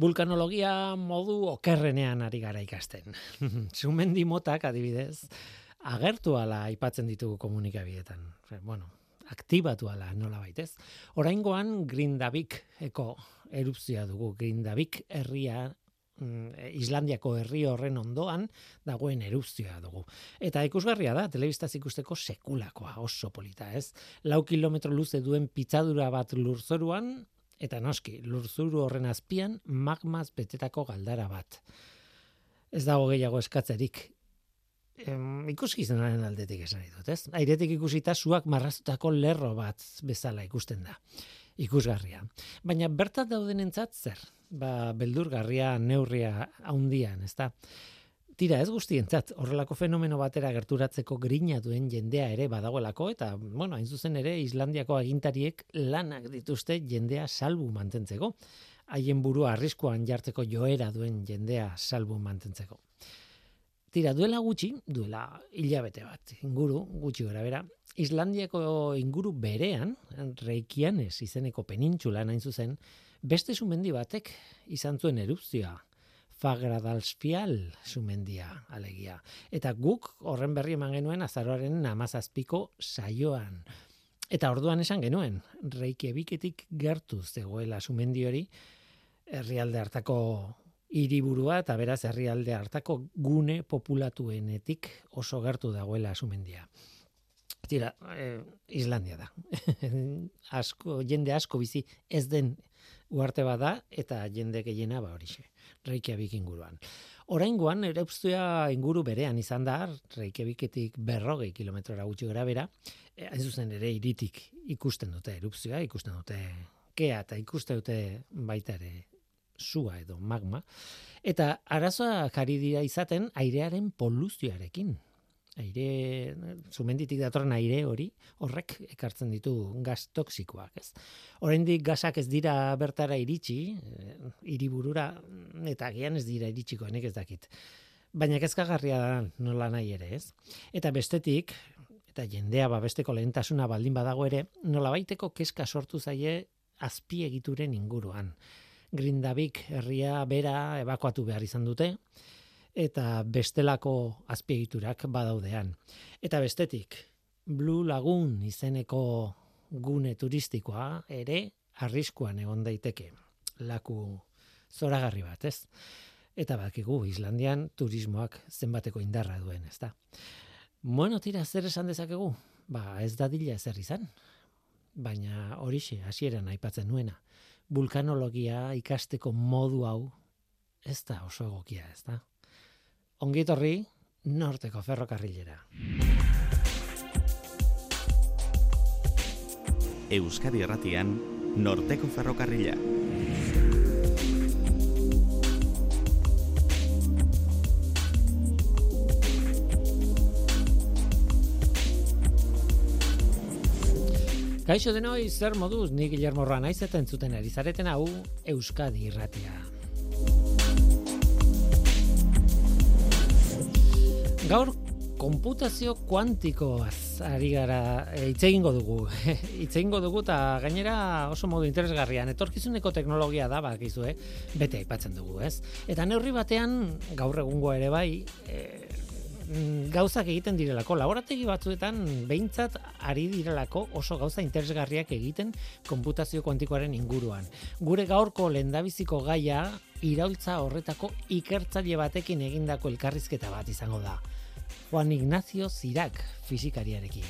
Vulkanologia modu okerrenean ari gara ikasten. Sumendi motak adibidez, agertu ala aipatzen ditugu komunikabietan. Bueno, aktibatu ala nola baitez. Oraingoan Grindavik eko erupzioa dugu. Grindavik herria Mm, Islandiako herri horren ondoan dagoen erupzioa dugu. Eta ikusgarria da, telebistaz ikusteko sekulakoa, oso polita, ez? Lau kilometro luze duen pitzadura bat lurzoruan, eta noski, lurzuru horren azpian, magmaz betetako galdara bat. Ez dago gehiago eskatzerik. Em, ikuski zenaren aldetik esan dut, ez? Airetik ikusita zuak marrazutako lerro bat bezala ikusten da. Ikusgarria. Baina bertat daudenentzat zer? ba, beldurgarria neurria haundian, ezta? Tira, ez guztientzat, horrelako fenomeno batera gerturatzeko grina duen jendea ere badagoelako, eta, bueno, hain zuzen ere, Islandiako agintariek lanak dituzte jendea salbu mantentzeko. Haien burua arriskuan jartzeko joera duen jendea salbu mantentzeko. Tira, duela gutxi, duela hilabete bat, inguru, gutxi gara bera, Islandiako inguru berean, reikianez izeneko penintxula nain zuzen, Beste sumendi batek izan zuen erupzioa. Fagradalsfial sumendia alegia. Eta guk horren berri eman genuen azaroaren namazazpiko saioan. Eta orduan esan genuen, reikebiketik gertu zegoela sumendi hori, herrialde hartako hiriburua eta beraz herrialde hartako gune populatuenetik oso gertu dagoela sumendia. Tira, eh, Islandia da. asko, jende asko bizi ez den uarte bada eta jende gehiena ba horixe. Reykjavik inguruan. Oraingoan erupzioa inguru berean izan da, Reykjaviketik berrogei kilometrora gutxi gara bera, e, hain zuzen ere iritik ikusten dute erupzioa, ikusten dute kea eta ikusten dute baita ere sua edo magma. Eta arazoa jari dira izaten airearen poluzioarekin aire, sumenditik datorren aire hori, horrek ekartzen ditu gaz toksikoak, ez. Oraindik gazak ez dira bertara iritsi, eh, hiriburura eta gian ez dira iritsiko, enek ez dakit. Baina kezkagarria da nola nahi ere, ez. Eta bestetik, eta jendea ba besteko lehentasuna baldin badago ere, nola baiteko kezka sortu zaie azpiegituren inguruan. Grindavik herria bera ebakuatu behar izan dute, eta bestelako azpiegiturak badaudean. Eta bestetik, Blue Lagoon izeneko gune turistikoa ere arriskuan egon daiteke. Laku zoragarri bat, ez? Eta bakigu Islandian turismoak zenbateko indarra duen, ezta? Bueno, tira, zer esan dezakegu? Ba, ez da dila ezer izan. Baina horixe, hasieran aipatzen nuena. Vulkanologia ikasteko modu hau ez da oso egokia, ez da? Ongitorri norteko ferrokarrilera. Euskadi Erratian, norteko ferrokarrila. Kaixo denoi, zer moduz, ni Guillermo Ranaiz eta entzuten erizareten hau Euskadi Irratia. Gaur konputazio kuantikoaz ari gara e, hitz egingo dugu. hitz egingo dugu eta gainera oso modu interesgarrian etorkizuneko teknologia da bakizu, eh? Bete aipatzen dugu, ez? Eta neurri batean gaur egungo ere bai, e, gauzak egiten direlako, laborategi batzuetan behintzat ari direlako oso gauza interesgarriak egiten konputazio kuantikoaren inguruan. Gure gaurko lendabiziko gaia iraultza horretako ikertzaile batekin egindako elkarrizketa bat izango da. Juan Ignacio Zirac fizikariarekin.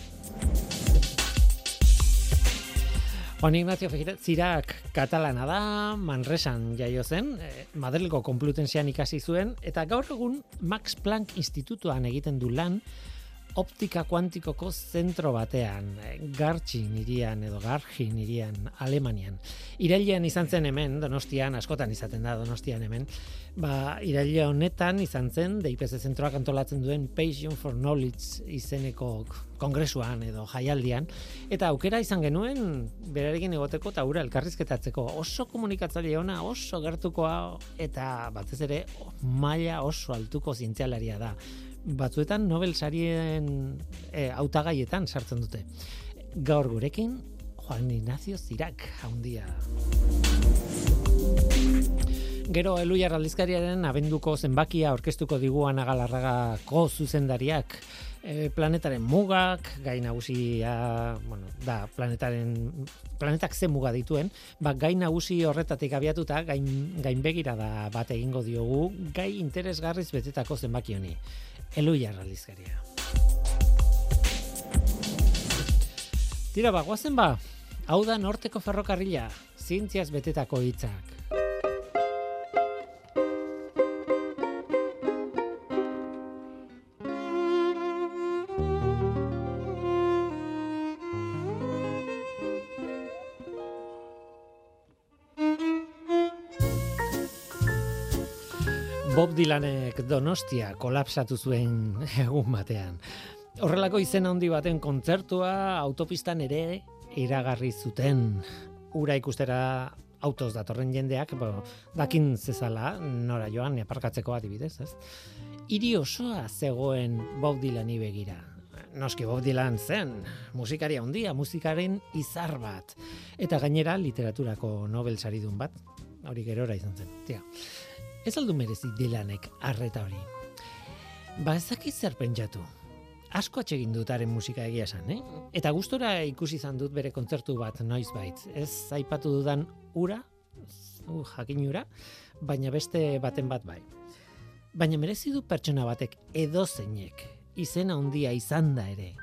Juan Ignacio Zirac katalana da, Manresan jaio zen, eh, Madrilgo Komplutensian ikasi zuen, eta gaur egun Max Planck Institutuan egiten du lan, optika kuantikoko zentro batean, eh, Gartxin irian edo Garchin irian Alemanian. Irailean izan zen hemen, Donostian, askotan izaten da Donostian hemen, ba, iraile honetan izan zen, DIPS zentroak antolatzen duen Passion for Knowledge izeneko kongresuan edo jaialdian, eta aukera izan genuen berarekin egoteko eta ura elkarrizketatzeko oso komunikatzaile ona, oso gertukoa eta batez ere maila oso altuko zientzialaria da batzuetan Nobel sarien e, autagaietan sartzen dute. Gaur gurekin Juan Ignacio Zirac, jaundia. Gero Eluiar aldizkariaren abenduko zenbakia aurkeztuko diguan agalarragako zuzendariak e, planetaren mugak, gai nagusia, bueno, da planetaren planetak ze muga dituen, ba, gai nagusi horretatik abiatuta gain, gain begira da bat egingo diogu gai interesgarriz betetako zenbaki honi. Eluiar aldizkaria. Tira, ba, guazen ba, hau da norteko ferrokarrila, zientziaz betetako hitzak. Dylanek Donostia kolapsatu zuen egun batean. Horrelako izen handi baten kontzertua autopistan ere iragarri zuten. Ura ikustera autos datorren jendeak, bo, dakin zezala, nora joan, aparkatzeko adibidez, ez? Iri osoa zegoen Bob Dylani begira. Noski Bob Dylan zen, musikari handia, musikaren izar bat. Eta gainera literaturako Nobel saridun bat, hori gerora izan zen. Tia. Ez aldu merezi Dylanek arreta hori. Ba ezaki zer pentsatu. Asko atsegin dutaren musika egia esan, eh? Eta gustora ikusi izan dut bere kontzertu bat noiz bait. Ez aipatu dudan ura, uh, jakin ura, baina beste baten bat bai. Baina merezi du pertsona batek edo zeinek, izena handia izan da ere.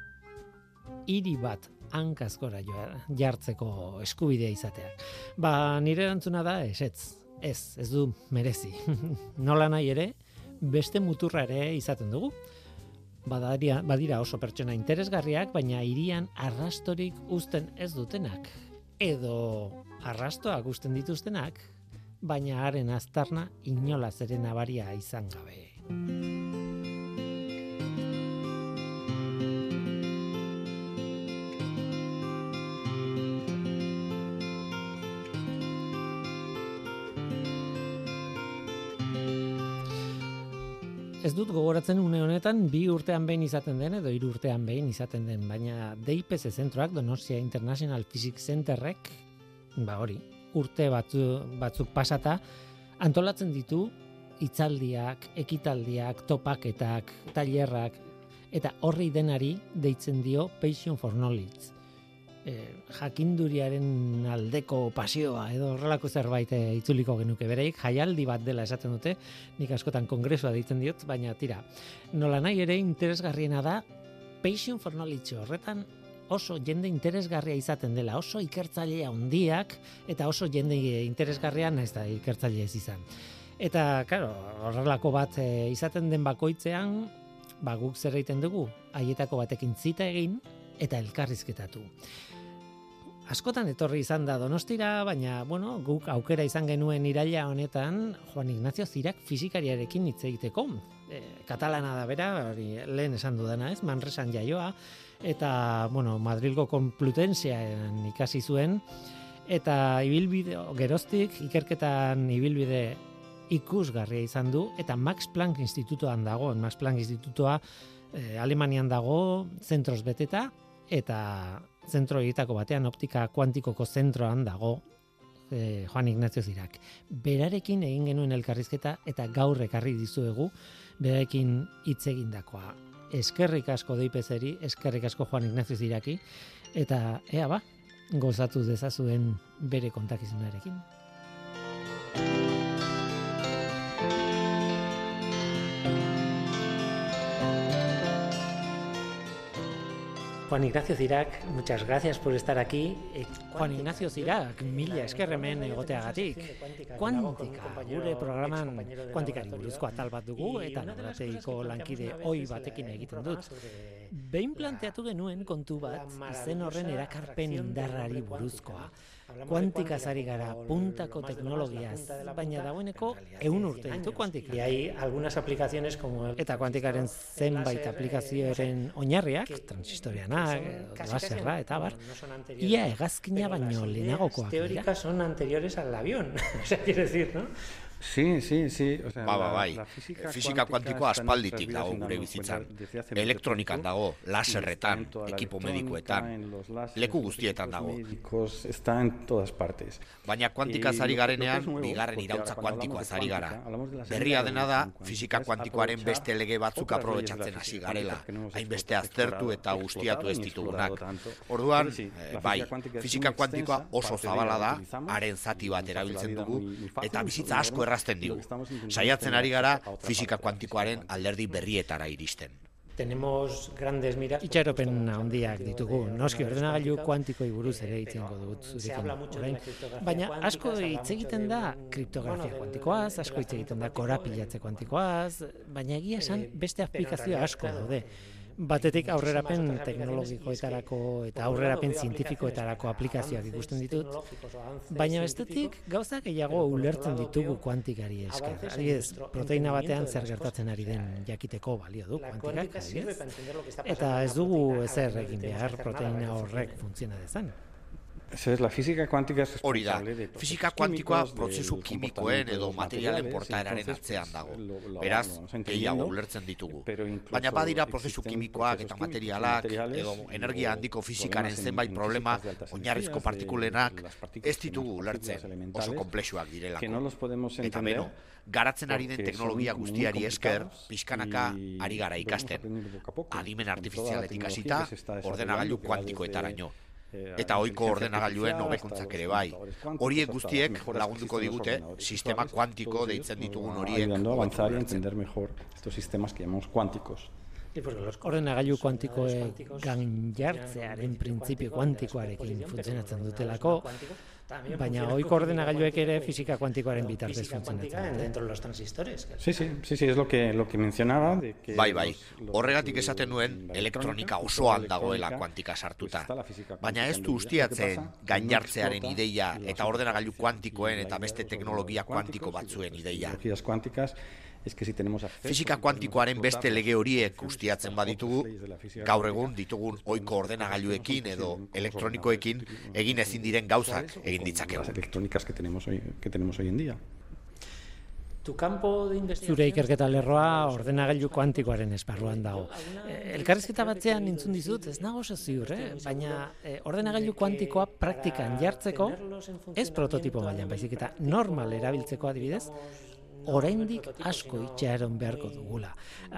Hiri bat hankazkora jartzeko eskubidea izateak. Ba, nire erantzuna da, esetz, Ez, ez du merezi. Nola nahi ere, beste muturra ere izaten dugu. Badaria, badira oso pertsona interesgarriak, baina irian arrastorik uzten ez dutenak. Edo arrastoak uzten dituztenak, baina haren aztarna inola zeren abaria izan gabe. Dut gogoratzen une honetan bi urtean behin izaten den edo hiru urtean behin izaten den, baina DIPS zentroak Donostia International Physics Centerrek ba hori, urte batzu, batzuk pasata antolatzen ditu hitzaldiak, ekitaldiak, topaketak, tailerrak eta horri denari deitzen dio Passion for Knowledge e, jakinduriaren aldeko pasioa edo horrelako zerbait e, itzuliko genuke. Bereik jaialdi bat dela esaten dute nik askotan kongresua deitzen diot baina tira. Nola nahi ere interesgarriena da passion for knowledge horretan oso jende interesgarria izaten dela, oso ikertzailea handiak eta oso jende interesgarria naiz da ikertzaile ez izan. Eta, claro, horrelako bat e, izaten den bakoitzean, ba guk zer egiten dugu, haietako batekin zita egin eta elkarrizketatu askotan etorri izan da Donostira, baina bueno, guk aukera izan genuen iraila honetan Juan Ignacio Zirak fizikariarekin hitz egiteko. E, katalana da bera, hori lehen esan dudana, ez? Manresan jaioa eta bueno, Madrilgo Complutensian ikasi zuen eta ibilbide geroztik ikerketan ibilbide ikusgarria izan du eta Max Planck Institutoan dago, Max Planck Institutoa e, Alemanian dago, zentros beteta eta zentro egitako batean optika kuantikoko zentroan dago e, Juan Ignacio Zirak. Berarekin egin genuen elkarrizketa eta gaur ekarri dizuegu berarekin hitz egindakoa. Eskerrik asko deipezeri, eskerrik asko Juan Ignacio Ziraki eta ea ba, gozatu dezazuen bere kontakizunarekin. Juan Ignacio Zirac, muchas gracias por estar aquí. Eh, Juan Ignacio Zirac, mila eskerremen egoteagatik. Kuantika, gure programan kuantikari buruzko atal bat dugu eta nabrateiko lankide oi batekin egiten dut. Behin planteatu genuen kontu bat izen horren erakarpen indarrari buruzkoa kuantika zari gara, puntako teknologiaz, baina dagoeneko eun urte ditu kuantika. Y hay algunas aplicaciones como... Eta kuantikaren zenbait aplikazioaren oinarriak, transistorianak, laserra, eta bar, ia egazkina baino lehenagokoak. Teóricas son anteriores al avión, o sea, quiero decir, ¿no? Sí, sí, sí. O sea, ba, ba, la- bai. la física Fizika cuántica kuantikoa aspalditik dago gure bizitzan. Elektronikan dago, laserretan, la ekipo láseres, leku guztietan dago. Está en todas partes. Baina kuantikaz Y ari lo que- lo que garenean, bigarren irautza ahora cuando hablamos kuantikoaz de ari cuántica, gara. la Berria dena da, es kuantikoaren beste lege batzuk la aprobetxatzen hasi garela, hainbeste aztertu eta guztiatu ez ditugunak. Orduan, eh, la bai, muy kuantikoa oso zabala da, la haren zati bat la erabiltzen dugu, eta bizitza asko errazten digu. Saiatzen ari gara, fisika kuantikoaren alderdi berrietara iristen. Tenemos grandes miras. Itxaropen handiak ditugu. Noski ordenagailu kuantikoei buruz ere hitz eingo dut zurekin. Baina asko hitz egiten da kriptografia kuantikoaz, asko hitz egiten da korapilatze kuantikoaz, baina egia esan beste aplikazio asko daude. Batetik aurrerapen teknologikoetarako eta aurrerapen zientifikoetarako aplikazioak ikusten ditut, baina bestetik gauza gehiago ulertzen ditugu kuantikari esker. Adibidez, proteina batean zer gertatzen ari den jakiteko balio du kuantikak, adibidez. Eta ez dugu ezer egin behar proteina horrek funtziona dezan. Es la física cuántica es Hori da, fisika kuantikoa prozesu kimikoen comportamiento edo materialen portaeraren atzean dago. Beraz, gehiago ulertzen ditugu. Baina badira prozesu kimikoak eta materialak edo energia handiko problemas fisikaren en- zenbait en problema oinarrizko de partikulenak ez ditugu ulertzen, oso komplexuak direlako. Eta beno, garatzen ari den teknologia guztiari esker, pixkanaka ari gara ikasten. Adimen artifizialetik hasita, ordenagailu kuantikoetaraino. Eh, Eta ohiko ordenagailuen hobekuntzak ere bai. Horiek guztiek lagunduko digute sistema kuantiko deitzen ditugun horiek avanzar y entender mejor estos sistemas que llamamos cuánticos. Ordenagailu kuantikoek gainjartzearen printzipio kuantikoarekin funtzionatzen dutelako, baina ohiko ordenagailuek ere fisika kuantikoaren bitartez funtzionatzen dute. dentro de los transistores. Sí, sí, sí, sí, es lo que, lo que mencionaba. De que Bai, bai. Horregatik esaten nuen la elektronika osoan la dagoela kuantika sartuta. física Baina cuántica ez en du ustiatzen que no ideia eta la ordenagailu kuantikoen eta beste de teknologia kuantiko batzuen ideia. tecnologías cuánticas es que si tenemos acceso, Fisika si kuantikoaren beste lege horiek ustiatzen baditugu, gaur egun ditugun ohiko podemos ordenagailuekin edo elektronikoekin egin ezin diren gauzak egin ditzakegu. Las electrónicas que tenemos hoy, que tenemos hoy en día. Tu campo de investigación... Zure ikerketa lerroa ordenagailu kuantikoaren esparruan dago. Eh, Elkarrizketa batzean entzun dizut, ez nago oso ziur, eh? baina eh, ordenagailu kuantikoa praktikan jartzeko, ez prototipo mailan baizik eta normal erabiltzeko adibidez, oraindik asko itxaron beharko dugula.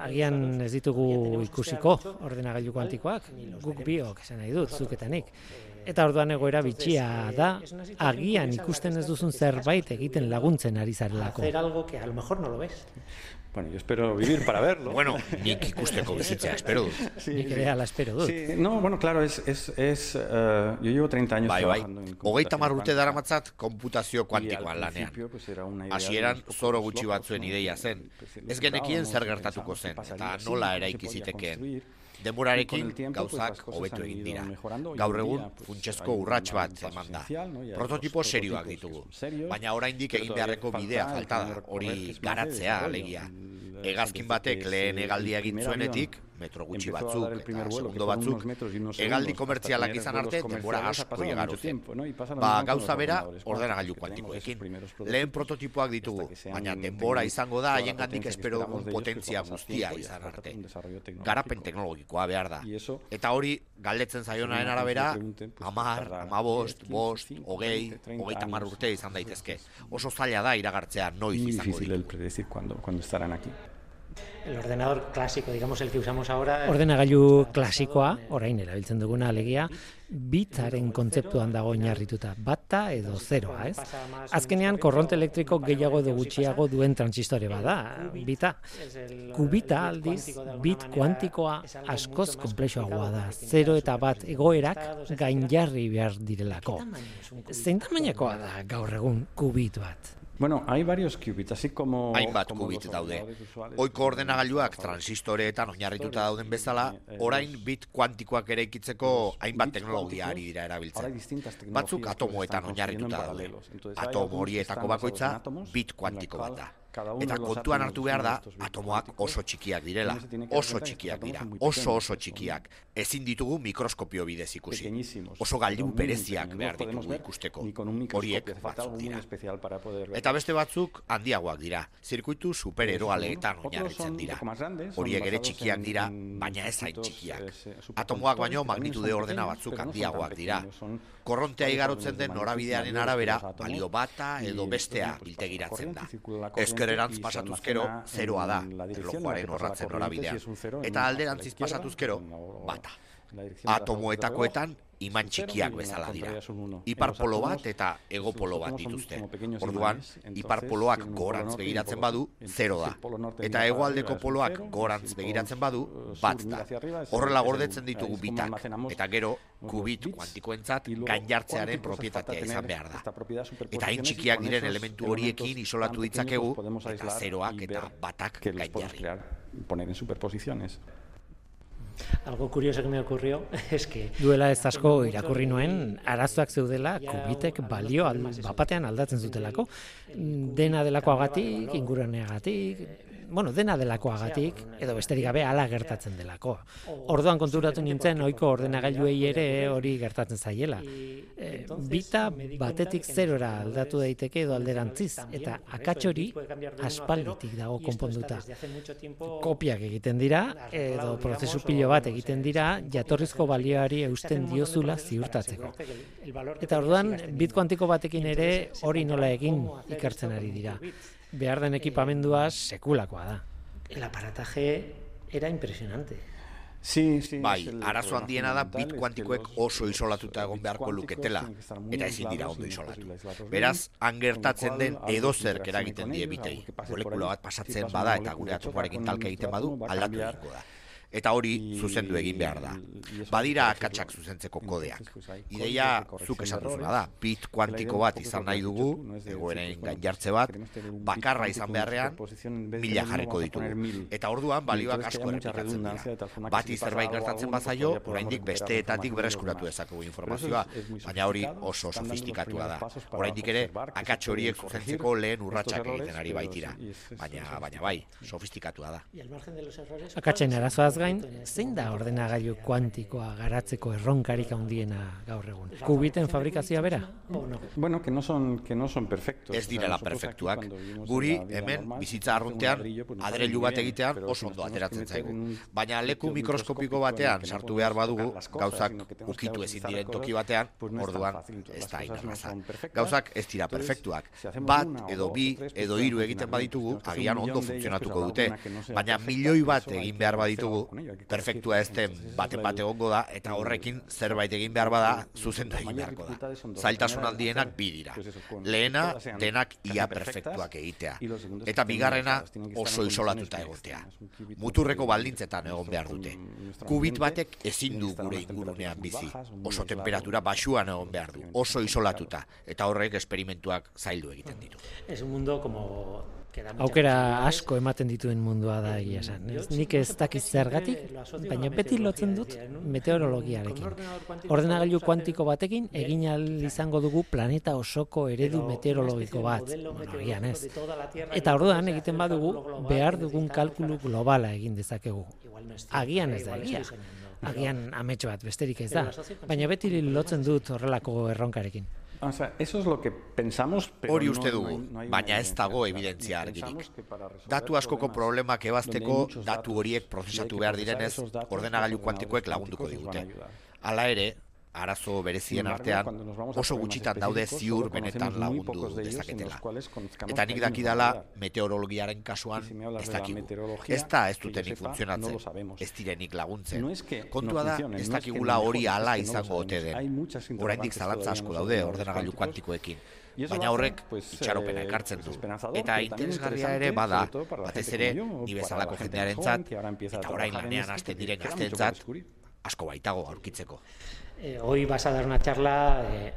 Agian ez ditugu ikusiko ordenagailu kuantikoak, guk biok esan nahi dut, zuk eta nik. Eta orduan egoera bitxia da, agian ikusten ez duzun zerbait egiten laguntzen ari zarelako. Hacer algo que a lo mejor no lo ves. Bueno, yo espero vivir para verlo. Bueno, nik ikusteko bizitzea espero dut. Sí, Nik sí. ere ala espero dut. Sí, no, bueno, claro, es, es, es eh, yo llevo 30 años Bai, bai. trabajando en Hogeita computación urte cuántica. daramatzat konputazio Y al kuantikoan lanean. pues, era una idea Hasieran de unos zoro gutxi batzuen ideia zen. pues, Ez genekien zer y gertatuko zen, eta nola cómo se eraiki podía zitekeen. Denborarekin pues, gauzak hobetu egin dira. Gaur egun funtsezko urrats bat eman da. Prototipo serioak ditugu. Baina oraindik egin beharreko bidea falta da. Hori garatzea alegia. Hegazkin batek lehen hegaldia el egin zuenetik, metro gutxi batzuk el eta segundo batzuk, hegaldi segundos, komertzialak izan arte, denbora asko igaro zen. ¿no? Ba, gauza bera ordenagailu kuantikoekin. Lehen prototipoak ditugu, baina denbora izango da que espero dugun potentzia guztia izan arte. Garapen teknologikoa behar da. Eta hori, galdetzen zaionaren arabera, amar, amabost, 10, 15, bost, 5, hogei, 20, 30 hogeita años. urte izan daitezke. Oso zaila da iragartzea noiz izango difícil el ditu. cuándo estarán aquí. El ordenador clásico, digamos el que usamos ahora... Ordenagailu klasikoa, orain erabiltzen duguna alegia, bitaren kontzeptuan dago oinarrituta, bata edo zeroa, ez? Azkenean korronte elektriko gehiago edo gutxiago duen transistore bada, bita. Kubita aldiz, bit kuantikoa askoz komplexoagoa da, zero eta bat egoerak gainjarri behar direlako. Zein tamainakoa da gaur egun kubit bat? Bueno, hay varios qubits, así como... Hainbat los daude. Oiko ordenagailuak transistoreetan oinarrituta dauden bezala, Eh, orain bit kuantikoak eraikitzeko los hainbat teknologia ari dira ahora hay erabiltzen. distintas tecnologías Batzuk que se atomoetan están construyendo Cada uno eta kontuan hartu behar da, atomoak oso txikiak direla, oso txikiak dira, oso oso txikiak. Ezin ditugu mikroskopio bidez ikusi, oso galdiun pereziak behar ditugu ikusteko, horiek batzuk dira. Eta beste batzuk handiagoak dira, zirkuitu supereroaleetan oinarritzen dira. Horiek ere txikiak dira, baina ez hain txikiak. Atomoak baino magnitude ordena batzuk handiagoak dira, korrontea igarotzen den norabidearen arabera, balio bata edo bestea biltegiratzen da. Ezkererantz pasatuzkero, zeroa da, erlojuaren horratzen norabidea. Eta alderantziz pasatuzkero, bata. Atomoetakoetan, iman txikiak bezala dira. Iparpolo bat eta egopolo bat dituzte. Orduan, iparpoloak gorantz begiratzen badu, zero da. Eta hegoaldeko poloak gorantz begiratzen badu, bat da. Horrela gordetzen ditugu bitak. Eta gero, kubit kuantikoentzat gainjartzearen propietatea izan behar da. Eta hain txikiak diren elementu horiekin isolatu ditzakegu, eta zeroak eta batak gainjarri. poner en superposiciones. Algo curioso que me ocurrió es que... Duela ez asko irakurri nuen, arazoak zeudela, kubitek balio al, bapatean aldatzen zutelako. Eh, Dena delako agatik, inguraneagatik, eh, bueno, dena delakoagatik, edo besterik gabe hala gertatzen delako. Orduan konturatu nintzen, ohiko ordenagailuei ere hori gertatzen zaiela. E, bita batetik zerora aldatu daiteke edo alderantziz, eta akatsori aspalditik dago konponduta. Kopiak egiten dira, edo prozesu pilo bat egiten dira, jatorrizko balioari eusten diozula ziurtatzeko. Eta orduan, bit kuantiko batekin ere hori nola egin ikertzen ari dira behar den ekipamendua eh, sekulakoa da. El aparataje era impresionante. Sí, sí, bai, arazo handiena da bit kuantikoek oso isolatuta egon beharko luketela, eta ezin dira ondo isolatu. Beraz, han gertatzen den edo zerk eragiten die bitei. Molekula bat pasatzen bada eta gure atzokoarekin talka egiten badu, aldatu egingo da eta hori zuzendu egin behar da. Badira akatsak zuzentzeko kodeak. Ideia zuk esatuzuna da, bit kuantiko bat izan nahi dugu, egoeren gainjartze bat, bakarra izan beharrean, mila jarriko ditugu. Eta orduan, balioak asko erpikatzen dira. Bat izerbait gertatzen bazaio, oraindik besteetatik bereskuratu ezakugu informazioa, baina hori oso bai, sofistikatua da. Oraindik ere, akats horiek zuzentzeko lehen urratsak egiten ari baitira. Baina, baina bai, sofistikatua da. Akatzen arazoaz gain, zein da ordenagailu kuantikoa garatzeko erronkarik handiena gaur egun? Kubiten fabrikazioa bera? Bueno, que no son que no son perfectos. Ez dira la perfektuak. Guri hemen bizitza arruntean adreilu bat egitean oso ondo ateratzen zaigu. Baina leku mikroskopiko batean sartu behar badugu gauzak ukitu ezin diren toki batean, orduan ez da inarraza. Gauzak ez dira perfektuak. Bat edo bi edo hiru egiten baditugu agian ondo funtzionatuko dute, baina milioi bat egin behar baditugu con ello. Perfektua este baten bate ongo da, eta horrekin zerbait egin behar bada, zuzendu egin beharko da. Zailtasun handienak bi dira. Lehena, denak ia perfektuak egitea. Eta bigarrena oso isolatuta egotea. Muturreko baldintzetan egon behar dute. Kubit batek ezin du gure ingurunean bizi. Oso temperatura basuan egon behar du. Oso isolatuta. Eta horrek esperimentuak zaildu egiten ditu. Es un mundo como aukera asko ematen dituen mundua da egia esan. ez? Nik ez dakit zergatik, baina beti lotzen dut meteorologiarekin. Ordenagailu kuantiko batekin egin al izango dugu planeta osoko eredu meteorologiko bat, agian ez. Eta orduan egiten badugu behar dugun kalkulu globala egin dezakegu. Agian ez da egia. Agian ametxo bat, besterik ez da. Baina beti lotzen dut horrelako erronkarekin. O sea, eso es lo que pensamos, pero Hori uste dugu, no, no baina ez dago evidentzia argirik. Datu askoko problema kebazteko datu horiek prozesatu behar direnez ordenagailu kuantikoek lagunduko digute. Hala ere, arazo berezien artean oso gutxitan daude ziur benetan lagundu dezaketela. Eta nik dakidala meteorologiaren kasuan ez dakigu. Ez da ez dutenik funtzionatzen, ez direnik laguntzen. Kontua da ez dakigula hori ala izango ote den. Horaindik zalantza asko daude ordenagailu kuantikoekin. Baina horrek pues, itxaropena ekartzen du. Eta interesgarria ere bada, batez ere, nibe zalako jendearen zat, eta orain lanean aste diren aste asko baitago aurkitzeko. Eh, hoy vas a dar una charla eh,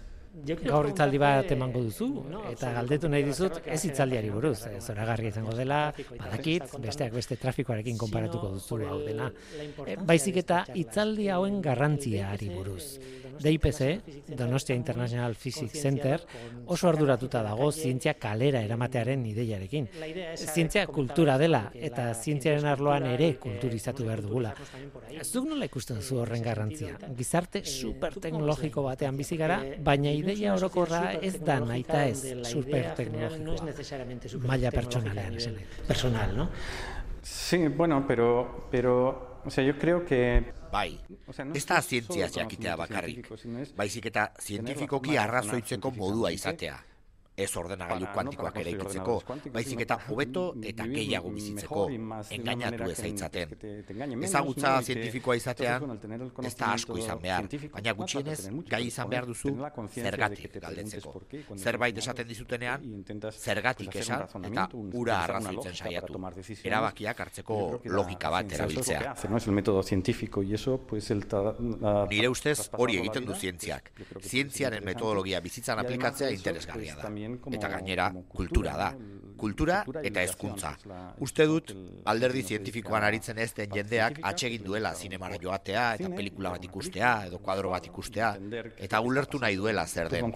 gaur hitzaldi bat emango duzu, eta galdetu nahi dizut ez hitzaldiari buruz, zoragarri izango dela, badakit, besteak beste trafikoarekin konparatuko duzu hau dena. Eh, baizik eta hitzaldi hauen garrantziari buruz. DIPC, Donostia International Physics Center, oso arduratuta dago zientzia kalera eramatearen ideiarekin. Zientzia kultura dela eta zientziaren arloan ere kulturizatu behar dugula. Duk nola ikusten zu horren garrantzia. Gizarte superteknologiko batean bizi gara, baina ideia orokorra ez da naita ez superteknologikoa. Maila pertsonalean esan. Personal, ¿no? Sí, bueno, pero, pero, o sea, yo creo que Bai, ez da zientzia jakitea bakarrik, baizik eta zientifikoki arrazoitzeko modua izatea ez ordenagailu kuantikoak ere ikitzeko, baizik eta hobeto eta gehiago bizitzeko, engainatu ez aitzaten. Ezagutza zientifikoa izatean, ez da asko izan behar, baina gutxienez, gai izan behar duzu zergatik galdetzeko. Zerbait esaten dizutenean, zergatik esan eta ura arrazoitzen saiatu. Erabakiak hartzeko logika bat erabiltzea. Nire ustez hori egiten du zientziak. Zientziaren metodologia bizitzan aplikatzea interesgarria da eta gainera kultura da. Kultura eta hezkuntza. Uste dut alderdi zientifikoan aritzen ez den jendeak atsegin duela zinemara joatea eta pelikula bat ikustea edo kuadro bat ikustea eta ulertu nahi duela zer den.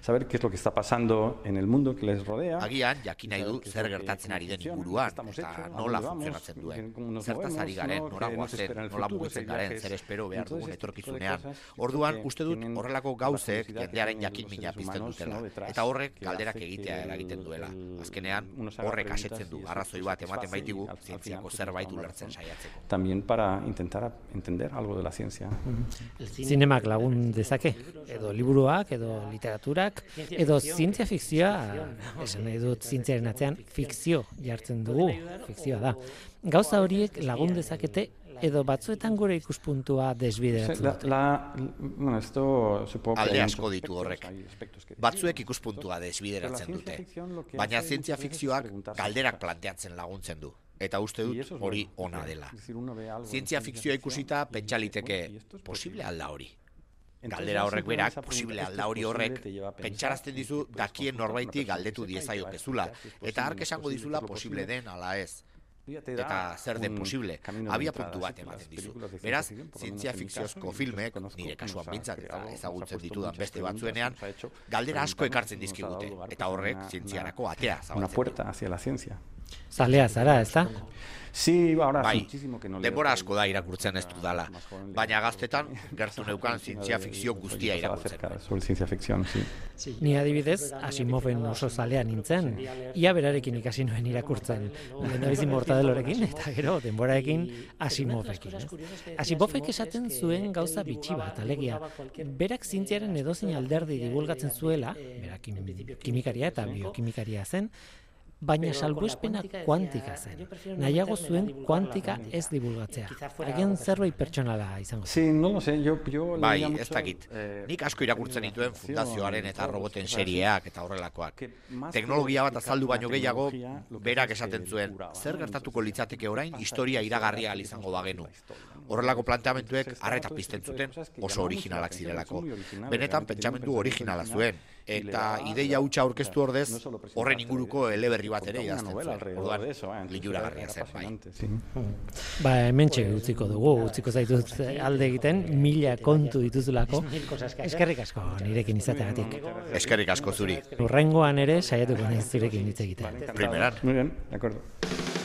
saber qué es lo que está pasando en el mundo que les rodea. Agian jakin nahi du zer gertatzen ari den inguruan eta nola funtzionatzen duen. Zertaz ari garen, nora guazen, nola mugitzen garen, zer espero behar dugun etorkizunean. Orduan, uste dut horrelako gauzek jendearen jakin mina pizten dutela eta horrek galderak egitea eragiten duela. Azkenean horrek asetzen du arrazoi bat ematen baitigu zientziako zerbait ulertzen saiatzeko. También para intentar entender algo de la ciencia. Zinemak lagun dezake edo liburuak edo literaturak edo zientzia fikzioa esan nahi dut zientziaren atzean fikzio jartzen dugu, fikzioa da. Gauza horiek lagun dezakete edo batzuetan gure ikuspuntua desbideratzen dute. La, bueno, esto supongo Alde asko ditu horrek. Batzuek ikuspuntua desbideratzen dute. Baina zientzia fikzioak galderak planteatzen laguntzen du. Eta uste dut hori ona dela. Zientzia fikzioa ikusita pentsaliteke posible alda hori. Galdera horrek berak, posible alda hori horrek, pentsarazten dizu dakien norbaiti galdetu diezaio pezula. Eta hark esango dizula posible den ala ez eta zer den posible, abia puntu bat ematen dizu. Beraz, zientzia fikziozko filmek, nire kasuan bintzat eta ezagutzen ditudan beste batzuenean, galdera asko ekartzen dizkigute, eta horrek zientziarako atea zabaltzen. Una puerta hacia la ciencia. Zalea zara, ez da? Sí, ahora bai, denbora asko da irakurtzen ez dudala. Baina gaztetan, gertu neukan zientzia fikzio guztia irakurtzen. Sobre ciencia ficción, sí. Ni adibidez, Asimoven oso zalea nintzen, ia berarekin ikasi nuen irakurtzen. Lehendabizi mortadelorekin, eta gero, denboraekin Asimovekin. Eh? Asimovek esaten zuen gauza bitxi bat, alegia. Berak zientziaren edozin alderdi divulgatzen zuela, berak kimikaria eta biokimikaria zen, baina salbuespena kuantika zen. Nahiago zuen kuantika ez divulgatzea. Agen zerbait pertsonala izango. Sí, no lo sé, yo yo bai, ez dakit. Nik asko irakurtzen dituen fundazioaren eta roboten serieak eta horrelakoak. Teknologia bat azaldu baino gehiago, berak esaten zuen, zer gertatuko litzateke orain historia iragarria izango bagenu. Horrelako planteamentuek arreta pizten zuten oso originalak zirelako. Benetan pentsamendu originala zuen eta ideia hutsa aurkeztu ordez horren inguruko eleberri bat ere idazten zuen. Orduan, lilura garria zen, bai. Ba, hemen utziko dugu, utziko zaitut alde egiten, mila kontu dituzulako. Eskerrik asko nirekin izateagatik. Eskerrik asko zuri. Urrengoan ere saiatuko naiz zurekin hitz egiten. Primeran. Muy bien, de acuerdo.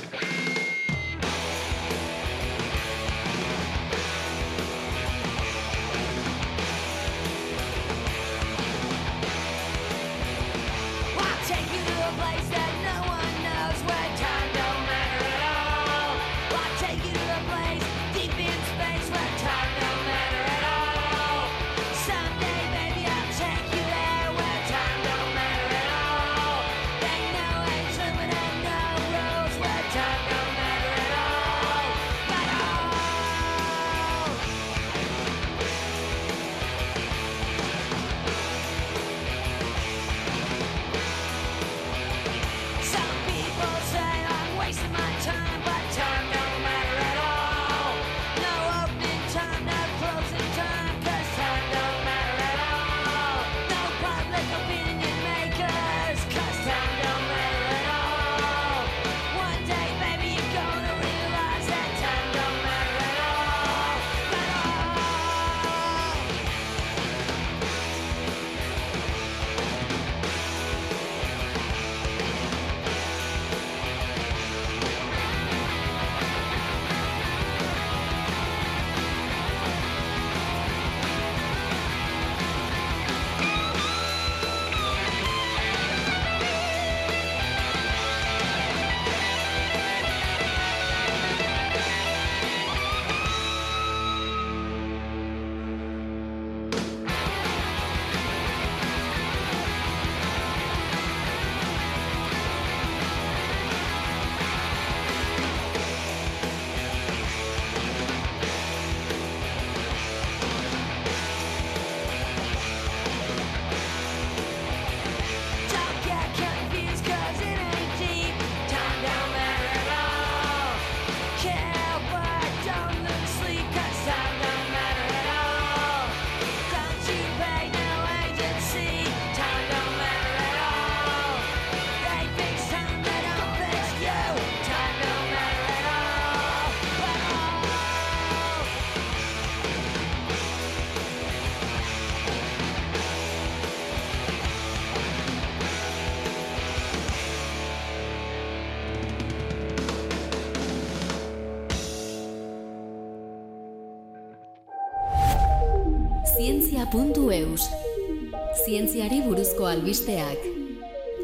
Zientziari buruzko albisteak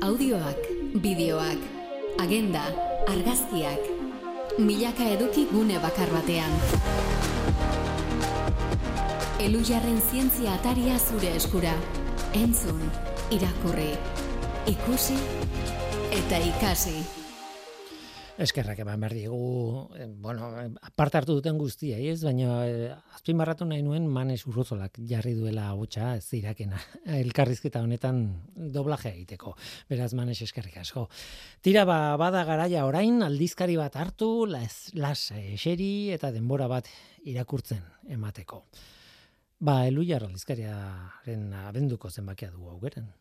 Audioak, bideoak, agenda, argazkiak Milaka eduki gune bakar batean. Elujarren zientzia ataria zure eskura. Entzun, irakurri, ikusi eta ikasi Eskerrak eman behar diegu, eh, bueno, eh, aparte hartu duten guztia, ez? Baina eh, azpimarratu nahi nuen manes urruzolak jarri duela hotxa zirakena elkarrizketa honetan doblajea egiteko. Beraz manes eskerrik asko. Tira ba, bada garaia orain aldizkari bat hartu, las, las eseri eta denbora bat irakurtzen emateko. Ba, elu aldizkariaren abenduko zenbakia dugu hau geren.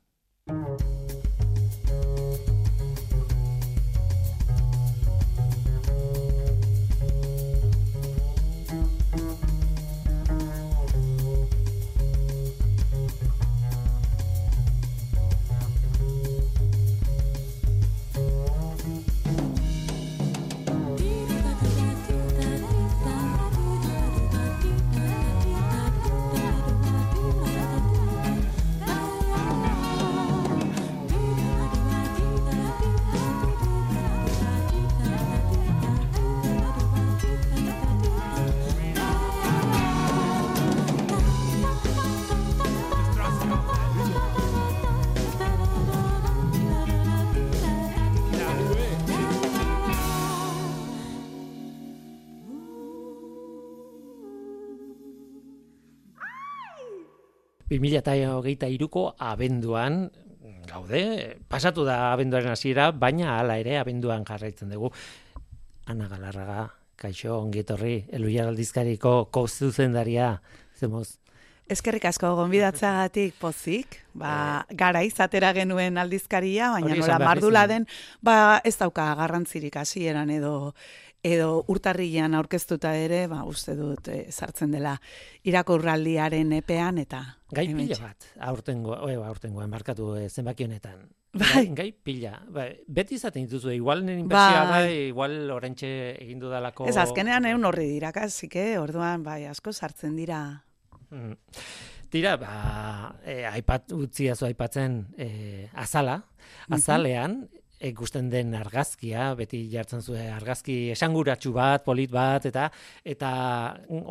2008 ko abenduan gaude, pasatu da abenduaren hasiera, baina hala ere abenduan jarraitzen dugu. Ana Galarraga, kaixo, ongetorri, eluiar aldizkariko kostu zendaria, zemoz. Eskerrik asko gonbidatzagatik pozik, ba, bai. gara izatera genuen aldizkaria, baina nola mardula den, ba, ez dauka garrantzirik hasieran edo edo urtarrian aurkeztuta ere, ba, uste dut e, sartzen dela irakurraldiaren epean eta gai pila bat aurtengo e, aurtengo enbarkatu e, zenbaki honetan. Bai, gai pila. Bai, beti izaten dituzu igual nere inbertsioa bai. da, igual orentxe egin dudalako. Ez azkenean egun horri dira, kasike, orduan bai asko sartzen dira. Mm. Tira, ba, e, aipat, utziazu aipatzen e, azala, azalean, ikusten den argazkia, beti jartzen zuen argazki esanguratsu bat, polit bat, eta eta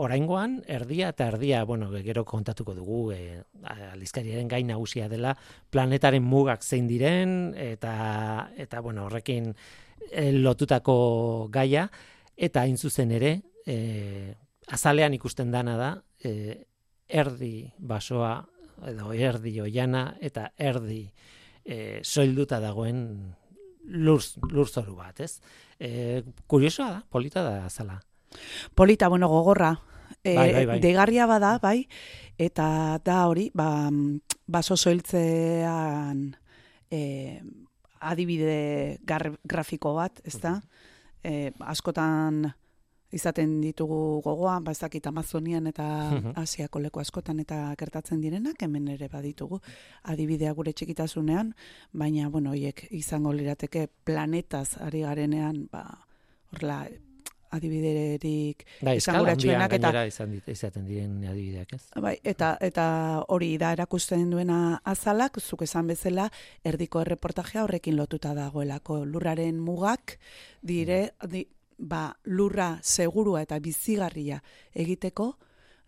oraingoan erdia eta erdia, bueno, gero kontatuko dugu, e, aldizkariaren gain nagusia dela, planetaren mugak zein diren, eta, eta bueno, horrekin e, lotutako gaia, eta hain zuzen ere, e, azalean ikusten dana da, e, erdi basoa, edo erdi oiana, eta erdi e, soilduta dagoen lur, lur bat, ez? E, kuriosoa da, polita da zala. Polita, bueno, gogorra. E, bai, bai, bai. Degarria bada, bai, eta da hori, ba, baso zoiltzean e, adibide grafiko bat, ez da? E, askotan izaten ditugu gogoa, ba ez dakit Amazonian eta mhm. Asiako leku askotan eta gertatzen direnak, hemen ere baditugu adibidea gure txikitasunean, baina, bueno, hiek izango lirateke planetaz ari garenean, ba, horla, adibiderik da, esanguratsuenak eta izan dit, izaten diren adibideak, ez? Bai, eta eta hori da erakusten duena azalak, zuk esan bezala, erdiko erreportajea horrekin lotuta dagoelako lurraren mugak dire, di, ba, lurra segurua eta bizigarria egiteko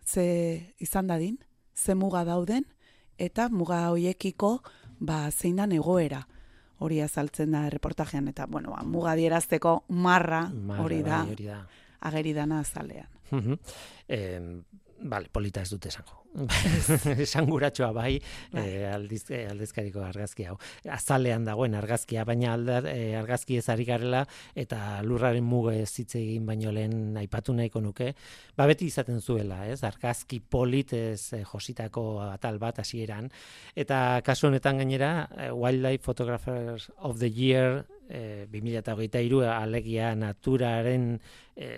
ze izan dadin, ze muga dauden eta muga hoiekiko ba zein da egoera hori azaltzen da reportajean eta bueno, ba, muga dierazteko marra, hori da, bai, ageri dana azalean. eh, Vale, polita ez dute esango. Esanguratxoa bai, bai. E, aldiz, e, aldizkariko argazki hau. Azalean dagoen argazkia, baina aldar, e, argazki ez ari garela eta lurraren muge ez hitz egin baino lehen aipatu nahiko nuke. Ba beti izaten zuela, ez? Argazki politez e, jositako atal bat hasieran eta kasu honetan gainera Wildlife Photographers of the Year e, 2008 alegia naturaren e,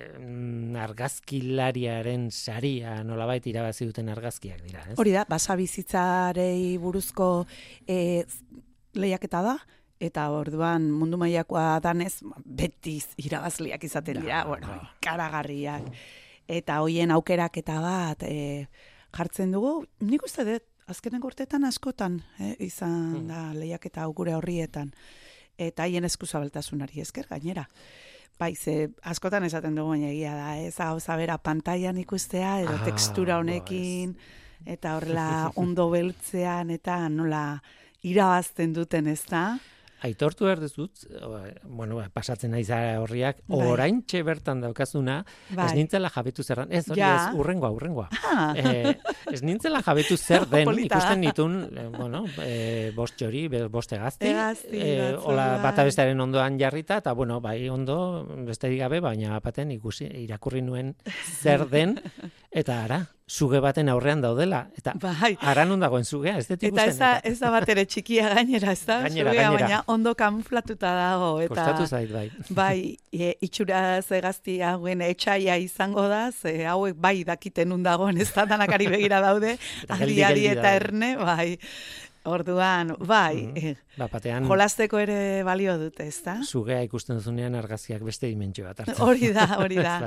argazkilariaren saria nolabait irabazi duten argazkiak dira, ez? Hori da, basa bizitzarei buruzko e, lehiaketa da, eta orduan mundu mailakoa danez, betiz irabazliak izaten dira, bueno, karagarriak. Eta hoien aukerak eta bat, e, jartzen dugu, nik uste dut, azkenen urteetan askotan, eh, izan hmm. da lehiak eta augure horrietan, eta haien eskuzabaltasunari esker gainera. Bai, ze askotan esaten dugu egia da, ez? Hau zabera pantailan ikustea, edo ah, tekstura honekin, eta horrela ondo beltzean, eta nola irabazten duten ez da aitortu behar dezut, bueno, ba, pasatzen nahi horriak, bai. orain bertan daukazuna, bai. ez nintzela jabetu zer ez hori ez, urrengoa, urrengoa. Ah. Eh, ez nintzela jabetu zer den, ikusten nitun, eh, bueno, eh, bost jori, bost egazti, eh, hola, bata bestaren ondoan jarrita, eta bueno, bai ondo, beste gabe, baina apaten ikusi, irakurri nuen zer den, eta ara, zuge baten aurrean daudela eta bai. ara non dagoen zugea ez dut ikusten eta ez da bat ere txikia gainera ez da gainera, zugea, gainera. baina ondo kamuflatuta dago eta kostatu zait bai bai e, itxura zegazti hauen etxaia izango da ze hauek bai dakiten un dagoen ez da danakari begira daude ari eta erne bai Orduan, bai, mm -hmm. ba, patean, jolasteko ere balio dute, ez da? Zugea ikusten zunean argaziak beste dimentsio bat hartzen. Hori da, hori da.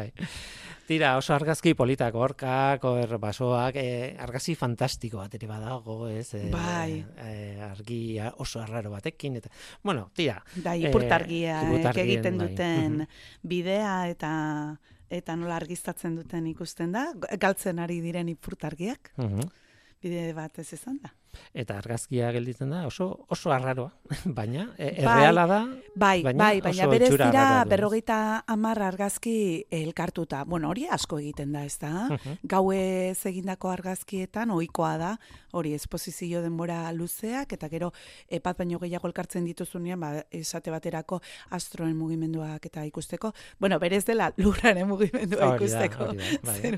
Bai. Tira, oso argazki politak, orkak, or, basoak, e, argazki fantastiko bat ere badago, ez? E, bai. E, argia oso arraro batekin, eta, bueno, tira. Da, ipurtargia, e, egiten bai. duten bidea, eta eta nola argiztatzen duten ikusten da, galtzen ari diren ipurtargiak, bide bat ez ezan da eta argazkia gelditzen da oso oso arraroa, baina e, bai, erreala da. Bai, baina, bai, baina berez dira berrogeita hamar argazki elkartuta. Bueno, hori asko egiten da, ez da? Uh Gauez egindako argazkietan ohikoa da, hori esposizio denbora luzeak eta gero epat baino gehiago elkartzen dituzunean, ba esate baterako astroen mugimenduak eta ikusteko. Bueno, berez dela lurraren mugimendua ikusteko. Bai.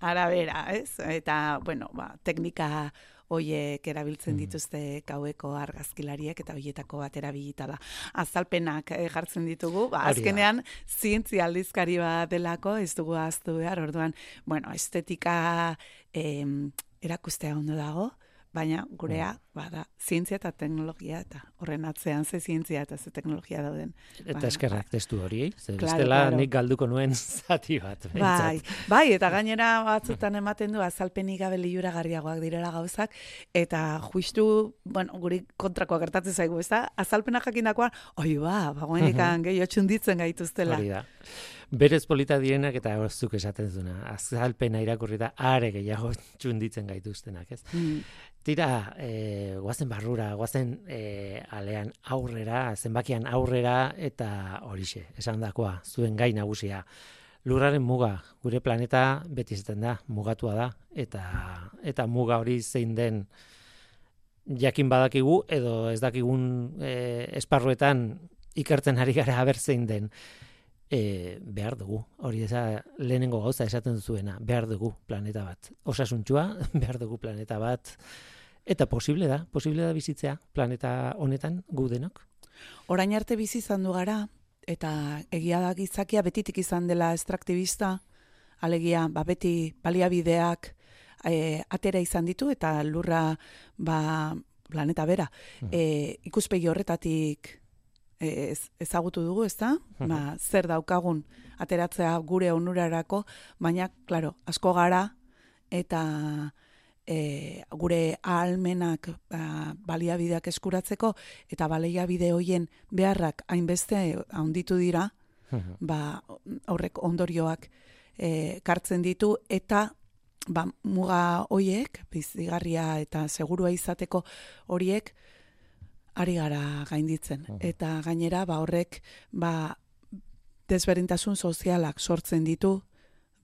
arabera, ez? Eta bueno, ba, teknika hoiek erabiltzen mm. dituzte gaueko argazkilariek eta hoietako bat erabilita da. Azalpenak eh, jartzen ditugu, ba, azkenean zientzia aldizkari bat delako, ez dugu aztu behar, orduan, bueno, estetika eh, erakustea ondo dago, baina gurea mm. bada zientzia eta teknologia eta horren atzean ze zientzia eta ze teknologia dauden. Eta eskerrak ba. testu hori, ze claro, nik galduko nuen zati bat. Bai, bai, eta gainera batzutan ematen du azalpenik gabe liuragarriagoak direla gauzak, eta justu, bueno, guri kontrakoa gertatzen zaigu, ez da? Azalpena jakindakoan, oi ba, bagoenikan gehi txunditzen gaituztela. Hori da berez polita dienak eta zuk esaten zuna. Azalpena irakurri da are gehiago txunditzen gaituztenak, ez? Mm. Tira, e, guazen barrura, guazen e, alean aurrera, zenbakian aurrera eta horixe, esan dakoa, zuen gai nagusia. Lurraren muga, gure planeta beti zaten da, mugatua da, eta, eta muga hori zein den jakin badakigu, edo ez dakigun e, esparruetan ikertzen ari gara haber zein den e, behar dugu. Hori eza lehenengo gauza esaten zuena, behar dugu planeta bat. Osasuntxua, behar dugu planeta bat. Eta posible da, posible da bizitzea planeta honetan gu denok. Orain arte bizi izan du gara, eta egia da gizakia betitik izan dela estraktibista, alegia, ba, beti baliabideak e, atera izan ditu, eta lurra ba, planeta bera. Hmm. E, ikuspegi horretatik ez, ezagutu dugu, ezta? Ba, zer daukagun ateratzea gure onurarako, baina, claro, asko gara eta e, gure ahalmenak ba, baliabideak eskuratzeko eta baliabide hoien beharrak hainbeste handitu dira, ba, horrek ondorioak e, kartzen ditu eta ba, muga hoiek, bizigarria eta segurua izateko horiek, ari gara gainditzen. Eta gainera, ba, horrek, ba, desberintasun sozialak sortzen ditu,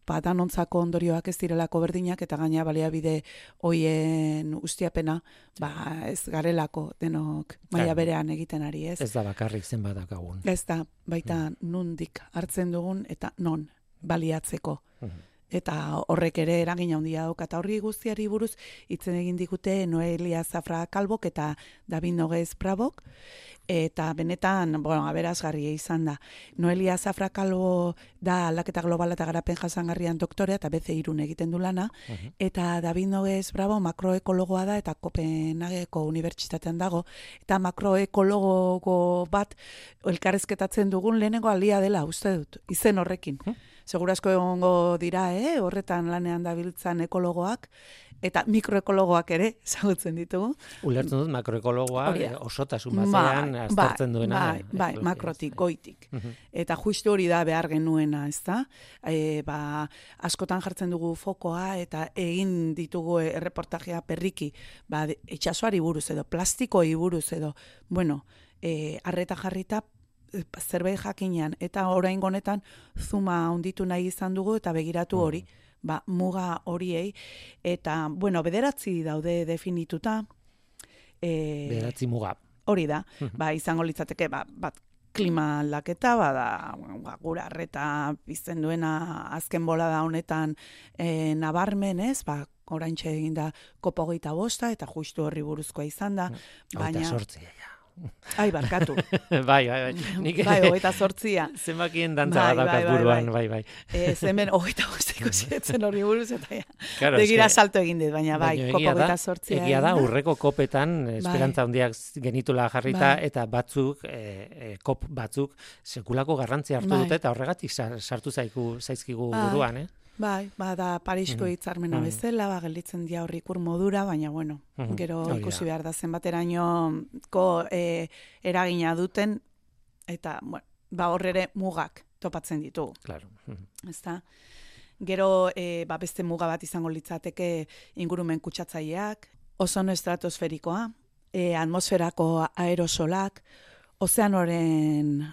ba, danontzako ondorioak ez direlako berdinak, eta gaina baliabide hoien ustiapena, ba, ez garelako denok maila berean egiten ari, ez? Ez da bakarrik zen badakagun. Ez da, baita nundik hartzen dugun, eta non baliatzeko. Mm eta horrek ere eragin handia dauka eta horri guztiari buruz hitzen egin digute Noelia Zafra Kalbok eta David Noguez Prabok. Eta benetan, bueno, aberazgarria izan da. Noelia Zafra Kalbo da aldaketa globala eta garapen jasangarrian doktorea eta beze irun egiten du lana. Eta David Noguez Bravo makroekologoa da eta Kopenhageko unibertsitatean dago. Eta makroekologo bat elkarrezketatzen dugun lehenengo alia dela uste dut, izen horrekin segurazko egongo dira, eh? horretan lanean dabiltzan ekologoak, eta mikroekologoak ere ezagutzen ditugu. Ulertzen dut makroekologoa eh, osotasun bazean bai, aztertzen duena. Bai, bai, makrotik, goitik. Eta justu hori da behar genuena, ez da? E, ba, askotan jartzen dugu fokoa eta egin ditugu erreportajea perriki, ba, itxasoari buruz edo, plastikoi buruz edo, bueno, e, arreta jarrita zerbait jakinean eta orain honetan zuma onditu nahi izan dugu eta begiratu hori ba, muga horiei, eta, bueno, bederatzi daude definituta. E, bederatzi muga. Hori da, ba, izango litzateke, ba, bat, klima aldaketa, bada, ba, gura arreta bizten duena azken bola da honetan e, nabarmen, ez, ba, orain egin da kopogeita bosta, eta justu horri buruzkoa izan da. Baina, sortzia, ja. Ai, barkatu. bai, bai, bai. Nik... Bai, hogeita sortzia. Zenbakien dantza bai, bai, bai, buruan, bai, bai. bai. E, zemen hogeita guztiko zietzen hori buruz, eta ja. Claro, Begira eske... salto egin dit, baina bai, kopo hogeita sortzia. Egia da, urreko kopetan, bai. esperantza handiak genitula jarrita, bai. eta batzuk, e, e, kop batzuk, sekulako garrantzi hartu bai. dute, eta horregatik sartu zaiku, zaizkigu bai. buruan, eh? Bai, bada Parisko mm hitzarmena mm bezala, ba gelditzen dia horrikur modura, baina bueno, gero ikusi behar da zenbaterainoko e, eragina duten eta bueno, ba horrere mugak topatzen ditugu. Claro. Ezta? Gero e, ba beste muga bat izango litzateke ingurumen kutsatzaileak, ozono estratosferikoa, e, atmosferako aerosolak, ozeanoren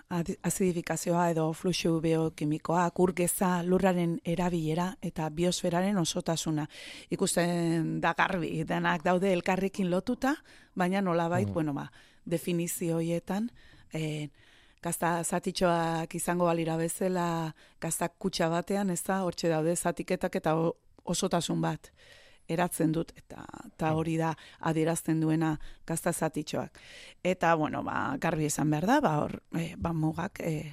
azidifikazioa edo fluxu biokimikoa, kurgeza, lurraren erabilera eta biosferaren osotasuna. Ikusten da garbi, denak daude elkarrekin lotuta, baina nolabait, mm. bueno, ba, definizio hoietan, e, gazta zatitxoak izango balira bezala, gazta kutsa batean, ez da, hortxe daude zatiketak eta osotasun bat eratzen dut eta ta mm. hori da adierazten duena gaztazatitxoak. Eta bueno, ba garbi esan behar da, ba hor e, ba mugak e,